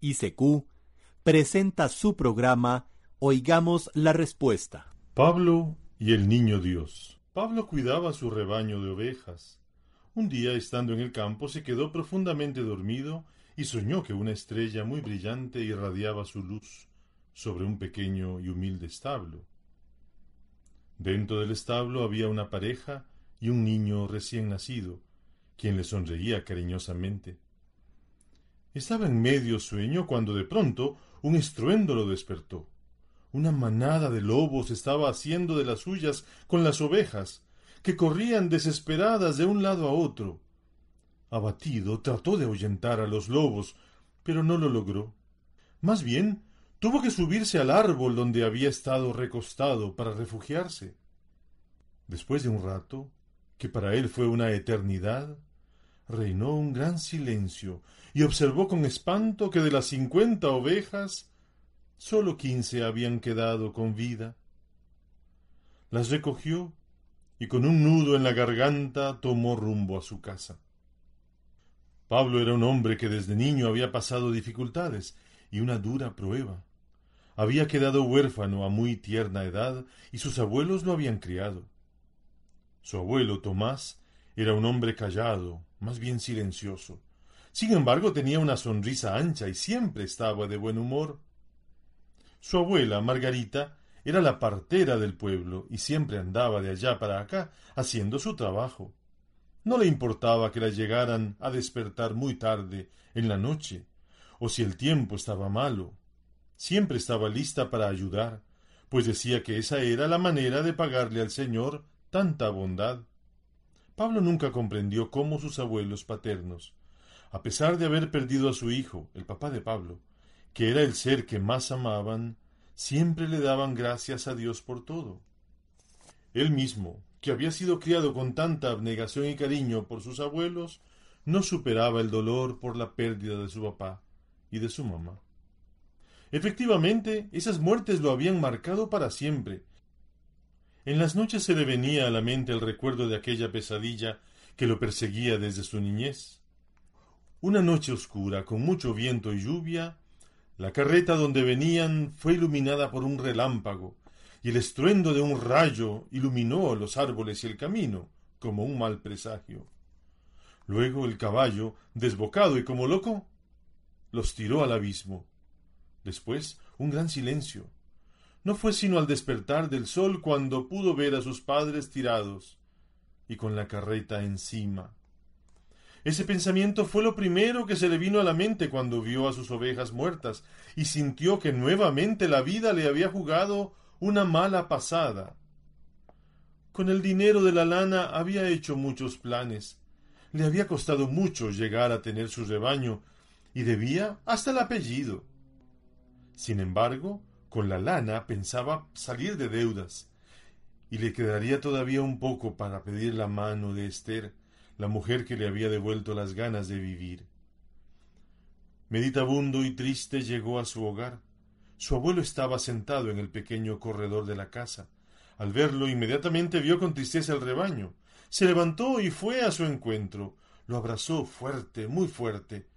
ICQ, presenta su programa Oigamos la Respuesta. Pablo y el Niño Dios. Pablo cuidaba su rebaño de ovejas. Un día, estando en el campo, se quedó profundamente dormido y soñó que una estrella muy brillante irradiaba su luz sobre un pequeño y humilde establo. Dentro del establo había una pareja y un niño recién nacido, quien le sonreía cariñosamente. Estaba en medio sueño cuando de pronto un estruendo lo despertó. Una manada de lobos estaba haciendo de las suyas con las ovejas, que corrían desesperadas de un lado a otro. Abatido, trató de ahuyentar a los lobos, pero no lo logró. Más bien, tuvo que subirse al árbol donde había estado recostado para refugiarse. Después de un rato, que para él fue una eternidad, reinó un gran silencio y observó con espanto que de las cincuenta ovejas sólo quince habían quedado con vida. Las recogió y con un nudo en la garganta tomó rumbo a su casa. Pablo era un hombre que desde niño había pasado dificultades y una dura prueba. Había quedado huérfano a muy tierna edad y sus abuelos lo habían criado. Su abuelo Tomás era un hombre callado, más bien silencioso. Sin embargo, tenía una sonrisa ancha y siempre estaba de buen humor. Su abuela, Margarita, era la partera del pueblo y siempre andaba de allá para acá haciendo su trabajo. No le importaba que la llegaran a despertar muy tarde en la noche, o si el tiempo estaba malo. Siempre estaba lista para ayudar, pues decía que esa era la manera de pagarle al Señor tanta bondad. Pablo nunca comprendió cómo sus abuelos paternos, a pesar de haber perdido a su hijo, el papá de Pablo, que era el ser que más amaban, siempre le daban gracias a Dios por todo. Él mismo, que había sido criado con tanta abnegación y cariño por sus abuelos, no superaba el dolor por la pérdida de su papá y de su mamá. Efectivamente, esas muertes lo habían marcado para siempre, en las noches se le venía a la mente el recuerdo de aquella pesadilla que lo perseguía desde su niñez. Una noche oscura, con mucho viento y lluvia, la carreta donde venían fue iluminada por un relámpago, y el estruendo de un rayo iluminó los árboles y el camino, como un mal presagio. Luego el caballo, desbocado y como loco, los tiró al abismo. Después un gran silencio, no fue sino al despertar del sol cuando pudo ver a sus padres tirados y con la carreta encima. Ese pensamiento fue lo primero que se le vino a la mente cuando vio a sus ovejas muertas y sintió que nuevamente la vida le había jugado una mala pasada. Con el dinero de la lana había hecho muchos planes. Le había costado mucho llegar a tener su rebaño y debía hasta el apellido. Sin embargo, con la lana pensaba salir de deudas, y le quedaría todavía un poco para pedir la mano de Esther, la mujer que le había devuelto las ganas de vivir. Meditabundo y triste llegó a su hogar. Su abuelo estaba sentado en el pequeño corredor de la casa. Al verlo, inmediatamente vio con tristeza el rebaño. Se levantó y fue a su encuentro. Lo abrazó fuerte, muy fuerte.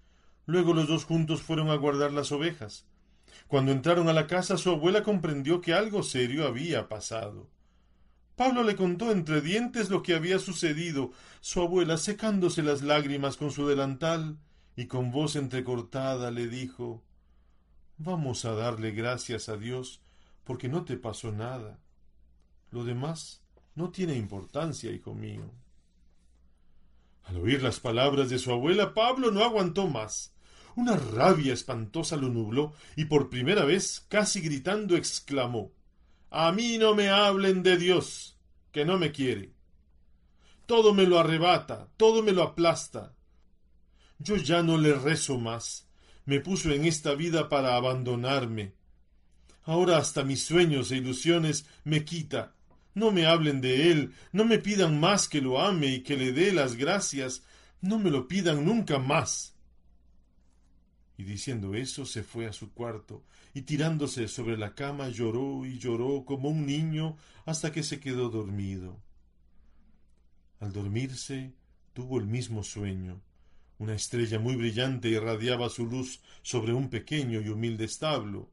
Luego los dos juntos fueron a guardar las ovejas. Cuando entraron a la casa, su abuela comprendió que algo serio había pasado. Pablo le contó entre dientes lo que había sucedido, su abuela secándose las lágrimas con su delantal, y con voz entrecortada le dijo Vamos a darle gracias a Dios porque no te pasó nada. Lo demás no tiene importancia, hijo mío. Al oír las palabras de su abuela, Pablo no aguantó más. Una rabia espantosa lo nubló y por primera vez, casi gritando, exclamó A mí no me hablen de Dios, que no me quiere. Todo me lo arrebata, todo me lo aplasta. Yo ya no le rezo más. Me puso en esta vida para abandonarme. Ahora hasta mis sueños e ilusiones me quita. No me hablen de él, no me pidan más que lo ame y que le dé las gracias, no me lo pidan nunca más. Y diciendo eso se fue a su cuarto, y tirándose sobre la cama lloró y lloró como un niño hasta que se quedó dormido. Al dormirse tuvo el mismo sueño. Una estrella muy brillante irradiaba su luz sobre un pequeño y humilde establo.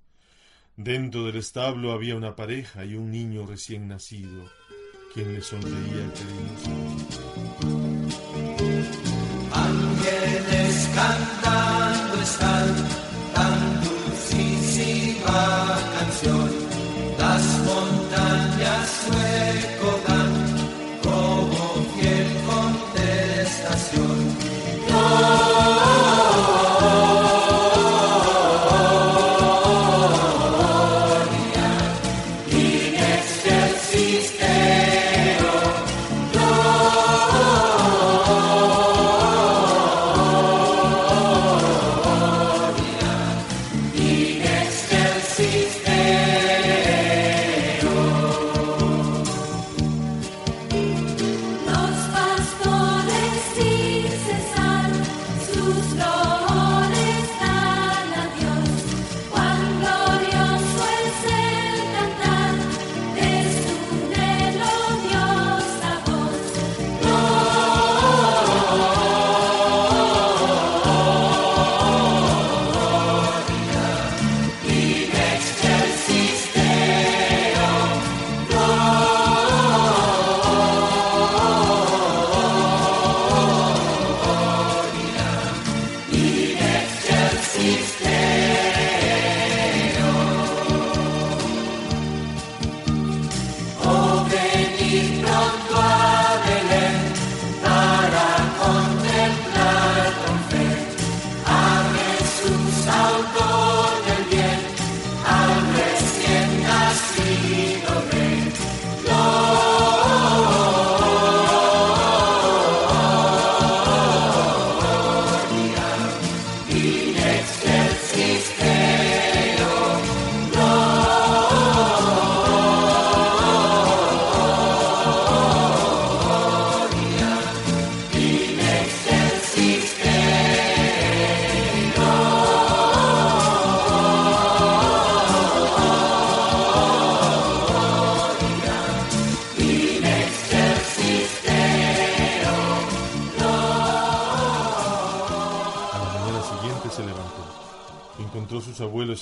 Dentro del establo había una pareja y un niño recién nacido, quien le sonreía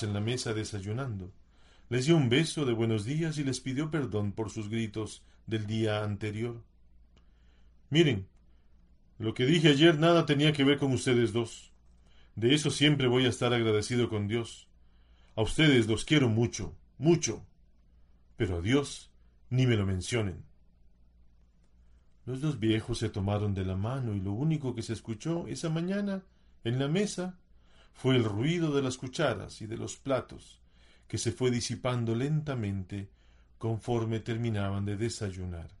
en la mesa desayunando. Les dio un beso de buenos días y les pidió perdón por sus gritos del día anterior. Miren, lo que dije ayer nada tenía que ver con ustedes dos. De eso siempre voy a estar agradecido con Dios. A ustedes los quiero mucho, mucho. Pero a Dios ni me lo mencionen. Los dos viejos se tomaron de la mano y lo único que se escuchó esa mañana en la mesa fue el ruido de las cucharas y de los platos, que se fue disipando lentamente conforme terminaban de desayunar.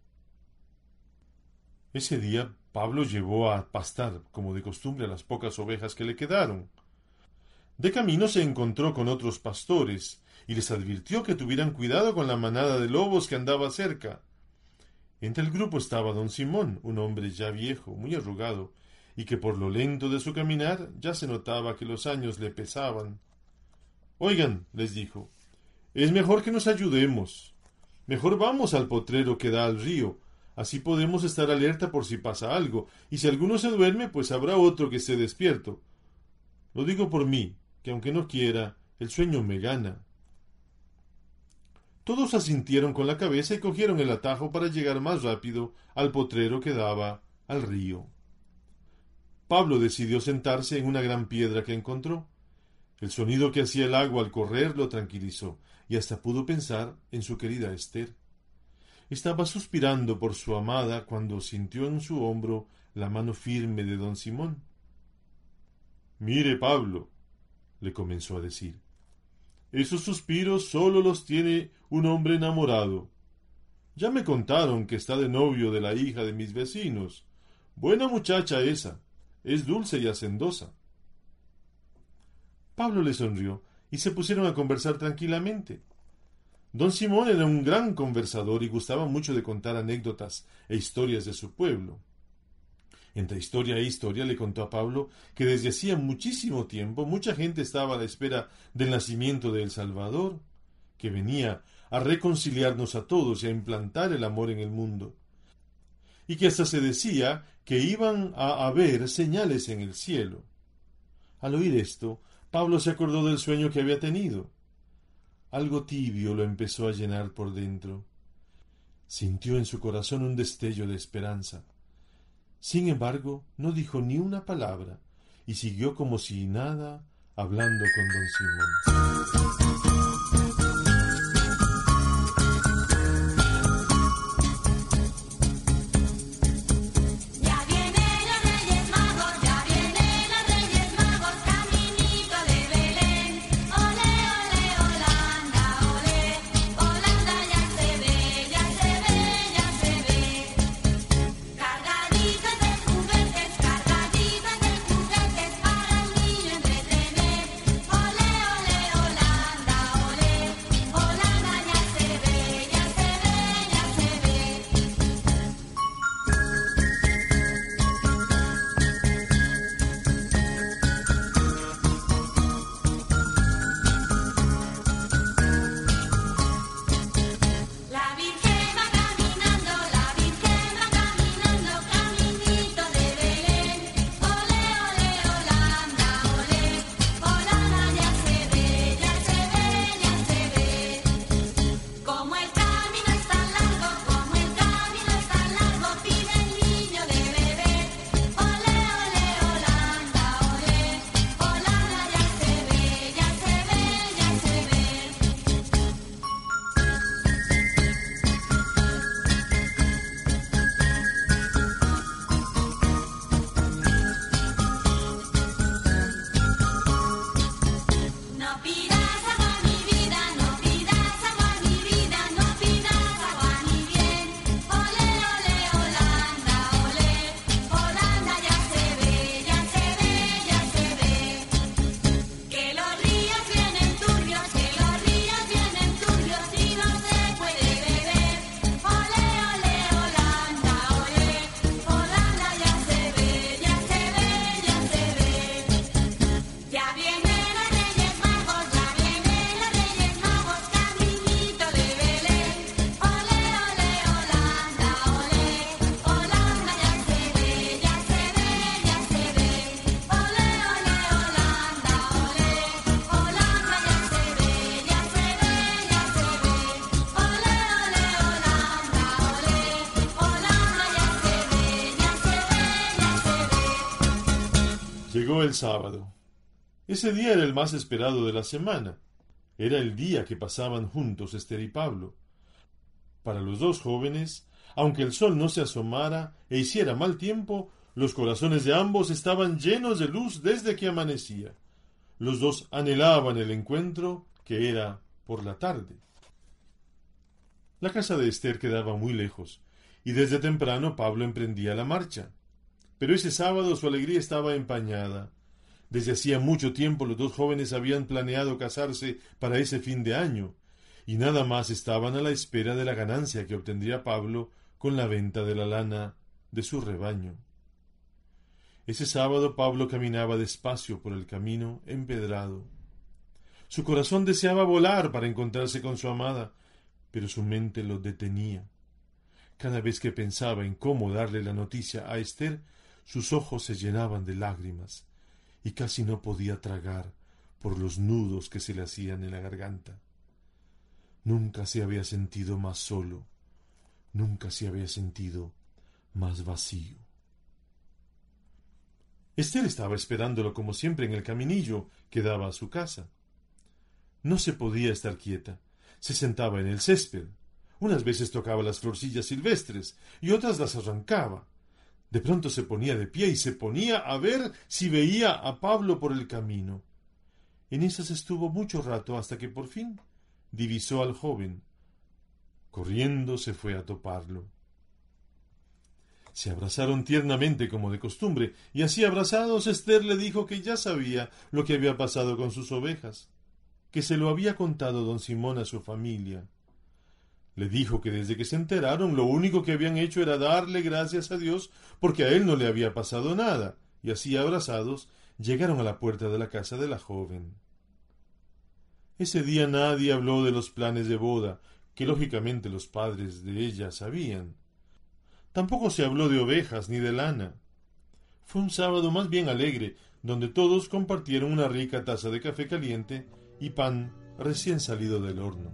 Ese día Pablo llevó a pastar, como de costumbre, a las pocas ovejas que le quedaron. De camino se encontró con otros pastores y les advirtió que tuvieran cuidado con la manada de lobos que andaba cerca. Entre el grupo estaba don Simón, un hombre ya viejo, muy arrugado, y que por lo lento de su caminar ya se notaba que los años le pesaban. Oigan, les dijo, es mejor que nos ayudemos. Mejor vamos al potrero que da al río. Así podemos estar alerta por si pasa algo, y si alguno se duerme, pues habrá otro que esté despierto. Lo digo por mí, que aunque no quiera, el sueño me gana. Todos asintieron con la cabeza y cogieron el atajo para llegar más rápido al potrero que daba al río. Pablo decidió sentarse en una gran piedra que encontró. El sonido que hacía el agua al correr lo tranquilizó, y hasta pudo pensar en su querida Esther. Estaba suspirando por su amada cuando sintió en su hombro la mano firme de don Simón. Mire, Pablo, le comenzó a decir, esos suspiros sólo los tiene un hombre enamorado. Ya me contaron que está de novio de la hija de mis vecinos. Buena muchacha esa. Es dulce y hacendosa. Pablo le sonrió y se pusieron a conversar tranquilamente. Don Simón era un gran conversador y gustaba mucho de contar anécdotas e historias de su pueblo. Entre historia e historia le contó a Pablo que desde hacía muchísimo tiempo mucha gente estaba a la espera del nacimiento de El Salvador, que venía a reconciliarnos a todos y a implantar el amor en el mundo, y que hasta se decía que iban a haber señales en el cielo. Al oír esto, Pablo se acordó del sueño que había tenido. Algo tibio lo empezó a llenar por dentro. Sintió en su corazón un destello de esperanza. Sin embargo, no dijo ni una palabra y siguió como si nada hablando con don Simón. El sábado. Ese día era el más esperado de la semana. Era el día que pasaban juntos Esther y Pablo. Para los dos jóvenes, aunque el sol no se asomara e hiciera mal tiempo, los corazones de ambos estaban llenos de luz desde que amanecía. Los dos anhelaban el encuentro, que era por la tarde. La casa de Esther quedaba muy lejos, y desde temprano Pablo emprendía la marcha. Pero ese sábado su alegría estaba empañada. Desde hacía mucho tiempo los dos jóvenes habían planeado casarse para ese fin de año, y nada más estaban a la espera de la ganancia que obtendría Pablo con la venta de la lana de su rebaño. Ese sábado Pablo caminaba despacio por el camino empedrado. Su corazón deseaba volar para encontrarse con su amada, pero su mente lo detenía. Cada vez que pensaba en cómo darle la noticia a Esther, sus ojos se llenaban de lágrimas y casi no podía tragar por los nudos que se le hacían en la garganta. Nunca se había sentido más solo, nunca se había sentido más vacío. Esther estaba esperándolo como siempre en el caminillo que daba a su casa. No se podía estar quieta. Se sentaba en el césped. Unas veces tocaba las florcillas silvestres y otras las arrancaba. De pronto se ponía de pie y se ponía a ver si veía a Pablo por el camino. En esas estuvo mucho rato hasta que por fin divisó al joven. Corriendo se fue a toparlo. Se abrazaron tiernamente como de costumbre, y así abrazados Esther le dijo que ya sabía lo que había pasado con sus ovejas, que se lo había contado don Simón a su familia. Le dijo que desde que se enteraron lo único que habían hecho era darle gracias a Dios porque a él no le había pasado nada, y así abrazados llegaron a la puerta de la casa de la joven. Ese día nadie habló de los planes de boda, que lógicamente los padres de ella sabían. Tampoco se habló de ovejas ni de lana. Fue un sábado más bien alegre, donde todos compartieron una rica taza de café caliente y pan recién salido del horno.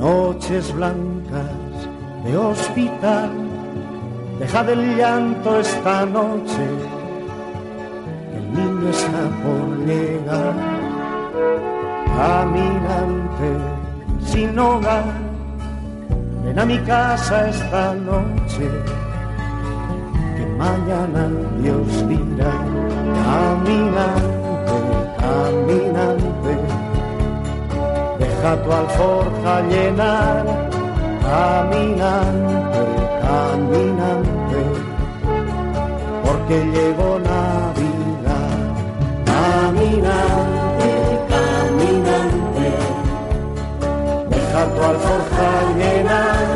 Noches blancas de hospital, deja del llanto esta noche, el niño está por llegar, caminante sin hogar, ven a mi casa esta noche, que mañana Dios dirá, caminante deja tu alforja llenar, caminante, caminante, porque llegó Navidad, caminante, caminante, deja tu alforja llenar,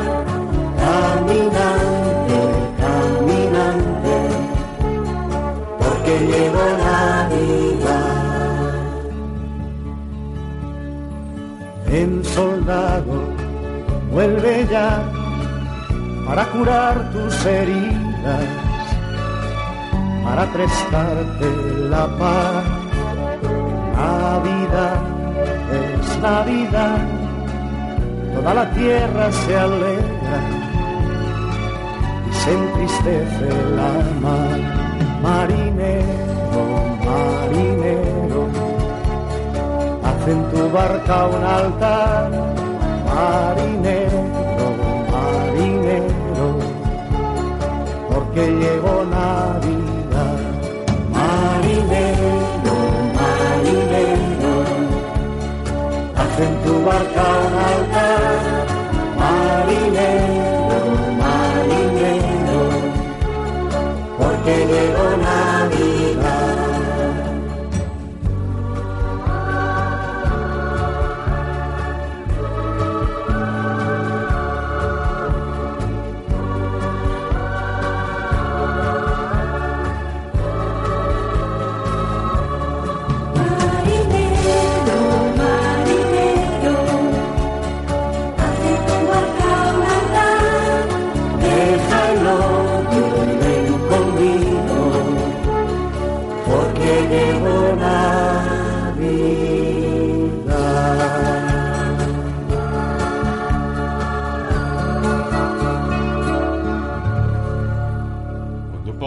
caminante, caminante, porque llegó Navidad. El soldado vuelve ya para curar tus heridas, para prestarte la paz. Navidad es Navidad, toda la tierra se alegra y se entristece la mar. Marinero, marinero en tu barca un altar, marinero, marinero, porque llegó Navidad.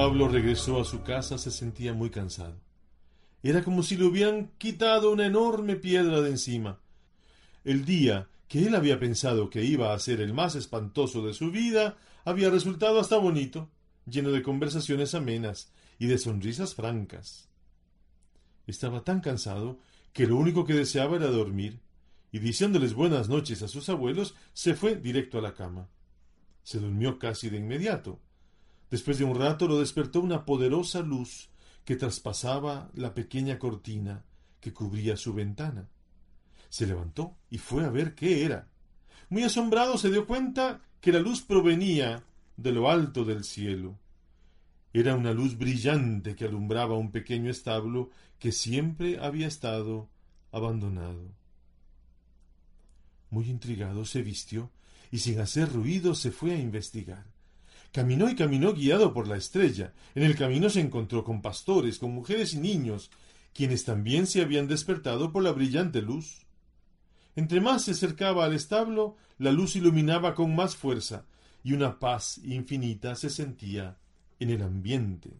Pablo regresó a su casa se sentía muy cansado. Era como si le hubieran quitado una enorme piedra de encima. El día que él había pensado que iba a ser el más espantoso de su vida había resultado hasta bonito, lleno de conversaciones amenas y de sonrisas francas. Estaba tan cansado que lo único que deseaba era dormir, y diciéndoles buenas noches a sus abuelos, se fue directo a la cama. Se durmió casi de inmediato. Después de un rato lo despertó una poderosa luz que traspasaba la pequeña cortina que cubría su ventana. Se levantó y fue a ver qué era. Muy asombrado se dio cuenta que la luz provenía de lo alto del cielo. Era una luz brillante que alumbraba un pequeño establo que siempre había estado abandonado. Muy intrigado se vistió y sin hacer ruido se fue a investigar. Caminó y caminó guiado por la estrella. En el camino se encontró con pastores, con mujeres y niños, quienes también se habían despertado por la brillante luz. Entre más se acercaba al establo, la luz iluminaba con más fuerza, y una paz infinita se sentía en el ambiente.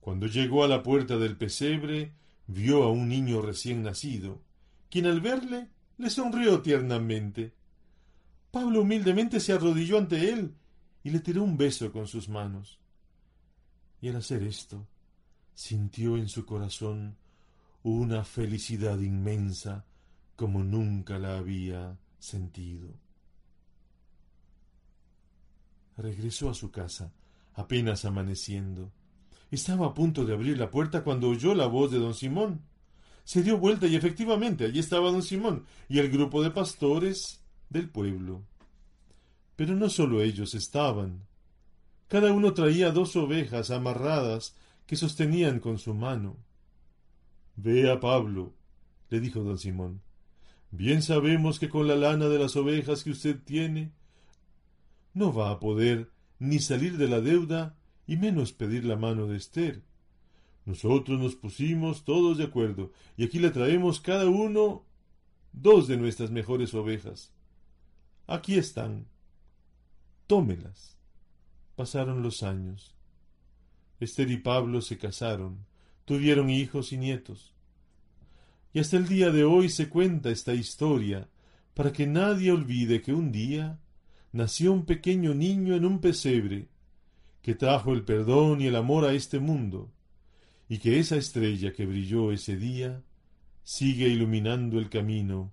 Cuando llegó a la puerta del pesebre, vio a un niño recién nacido, quien al verle le sonrió tiernamente. Pablo humildemente se arrodilló ante él y le tiró un beso con sus manos. Y al hacer esto, sintió en su corazón una felicidad inmensa como nunca la había sentido. Regresó a su casa, apenas amaneciendo. Estaba a punto de abrir la puerta cuando oyó la voz de don Simón. Se dio vuelta y efectivamente allí estaba don Simón y el grupo de pastores del pueblo. Pero no solo ellos estaban. Cada uno traía dos ovejas amarradas que sostenían con su mano. Vea, Pablo, le dijo don Simón. Bien sabemos que con la lana de las ovejas que usted tiene, no va a poder ni salir de la deuda y menos pedir la mano de Esther. Nosotros nos pusimos todos de acuerdo y aquí le traemos cada uno dos de nuestras mejores ovejas. Aquí están. Tómelas. Pasaron los años. Esther y Pablo se casaron, tuvieron hijos y nietos. Y hasta el día de hoy se cuenta esta historia para que nadie olvide que un día nació un pequeño niño en un pesebre, que trajo el perdón y el amor a este mundo, y que esa estrella que brilló ese día sigue iluminando el camino